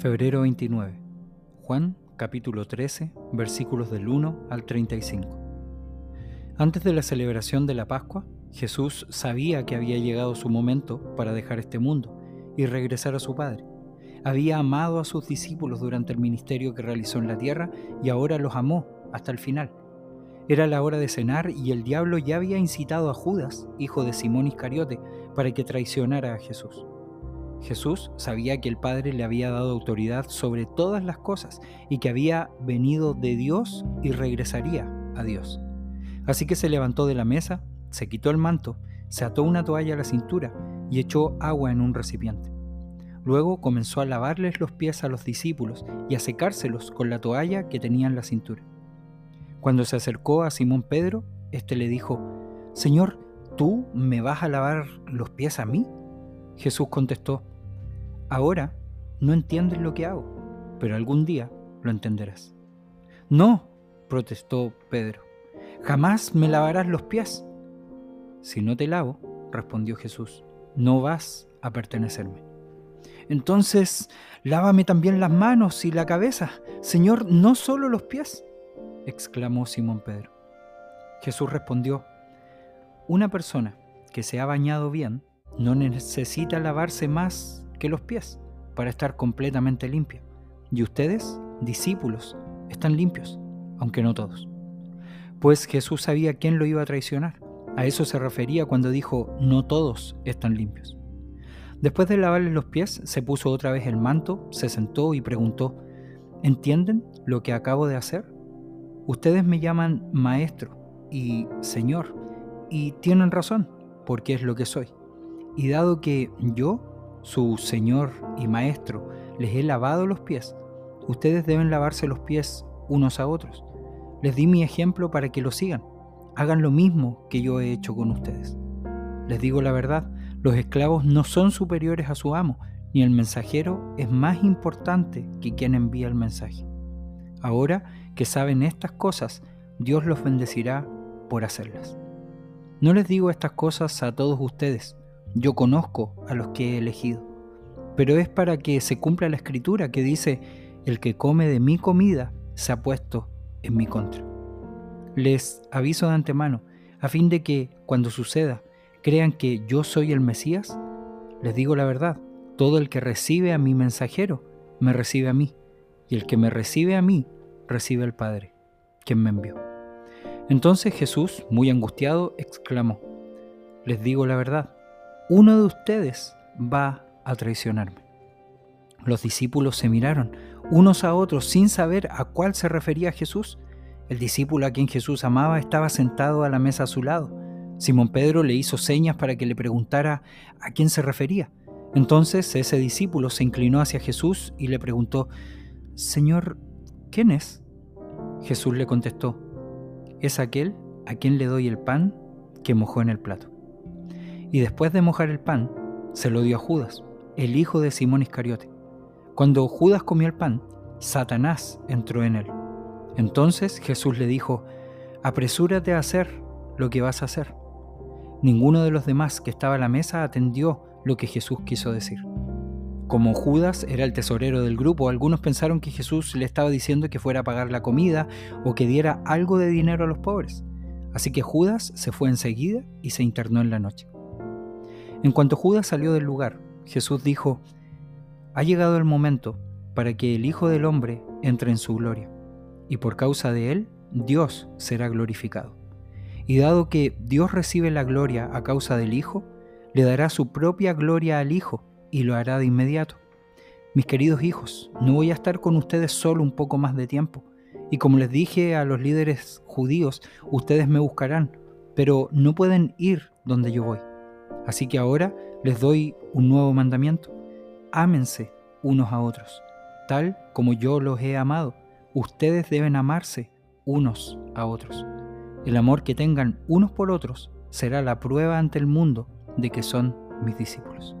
Febrero 29. Juan capítulo 13 versículos del 1 al 35. Antes de la celebración de la Pascua, Jesús sabía que había llegado su momento para dejar este mundo y regresar a su Padre. Había amado a sus discípulos durante el ministerio que realizó en la tierra y ahora los amó hasta el final. Era la hora de cenar y el diablo ya había incitado a Judas, hijo de Simón Iscariote, para que traicionara a Jesús. Jesús sabía que el Padre le había dado autoridad sobre todas las cosas y que había venido de Dios y regresaría a Dios. Así que se levantó de la mesa, se quitó el manto, se ató una toalla a la cintura y echó agua en un recipiente. Luego comenzó a lavarles los pies a los discípulos y a secárselos con la toalla que tenía en la cintura. Cuando se acercó a Simón Pedro, éste le dijo, Señor, ¿tú me vas a lavar los pies a mí? Jesús contestó, Ahora no entiendes lo que hago, pero algún día lo entenderás. No, protestó Pedro, jamás me lavarás los pies. Si no te lavo, respondió Jesús, no vas a pertenecerme. Entonces, lávame también las manos y la cabeza, Señor, no solo los pies, exclamó Simón Pedro. Jesús respondió, una persona que se ha bañado bien no necesita lavarse más que los pies para estar completamente limpio. Y ustedes, discípulos, están limpios, aunque no todos. Pues Jesús sabía quién lo iba a traicionar. A eso se refería cuando dijo, no todos están limpios. Después de lavarle los pies, se puso otra vez el manto, se sentó y preguntó, ¿entienden lo que acabo de hacer? Ustedes me llaman maestro y señor, y tienen razón, porque es lo que soy. Y dado que yo su Señor y Maestro, les he lavado los pies, ustedes deben lavarse los pies unos a otros. Les di mi ejemplo para que lo sigan. Hagan lo mismo que yo he hecho con ustedes. Les digo la verdad, los esclavos no son superiores a su amo, ni el mensajero es más importante que quien envía el mensaje. Ahora que saben estas cosas, Dios los bendecirá por hacerlas. No les digo estas cosas a todos ustedes, yo conozco a los que he elegido, pero es para que se cumpla la escritura que dice, el que come de mi comida se ha puesto en mi contra. Les aviso de antemano, a fin de que, cuando suceda, crean que yo soy el Mesías. Les digo la verdad, todo el que recibe a mi mensajero, me recibe a mí, y el que me recibe a mí, recibe al Padre, quien me envió. Entonces Jesús, muy angustiado, exclamó, Les digo la verdad, uno de ustedes va a traicionarme. Los discípulos se miraron unos a otros sin saber a cuál se refería Jesús. El discípulo a quien Jesús amaba estaba sentado a la mesa a su lado. Simón Pedro le hizo señas para que le preguntara a quién se refería. Entonces ese discípulo se inclinó hacia Jesús y le preguntó, Señor, ¿quién es? Jesús le contestó, es aquel a quien le doy el pan que mojó en el plato y después de mojar el pan, se lo dio a Judas, el hijo de Simón Iscariote. Cuando Judas comió el pan, Satanás entró en él. Entonces Jesús le dijo, apresúrate a hacer lo que vas a hacer. Ninguno de los demás que estaba a la mesa atendió lo que Jesús quiso decir. Como Judas era el tesorero del grupo, algunos pensaron que Jesús le estaba diciendo que fuera a pagar la comida o que diera algo de dinero a los pobres. Así que Judas se fue enseguida y se internó en la noche. En cuanto Judas salió del lugar, Jesús dijo, ha llegado el momento para que el Hijo del Hombre entre en su gloria, y por causa de él Dios será glorificado. Y dado que Dios recibe la gloria a causa del Hijo, le dará su propia gloria al Hijo y lo hará de inmediato. Mis queridos hijos, no voy a estar con ustedes solo un poco más de tiempo. Y como les dije a los líderes judíos, ustedes me buscarán, pero no pueden ir donde yo voy. Así que ahora les doy un nuevo mandamiento. Ámense unos a otros, tal como yo los he amado. Ustedes deben amarse unos a otros. El amor que tengan unos por otros será la prueba ante el mundo de que son mis discípulos.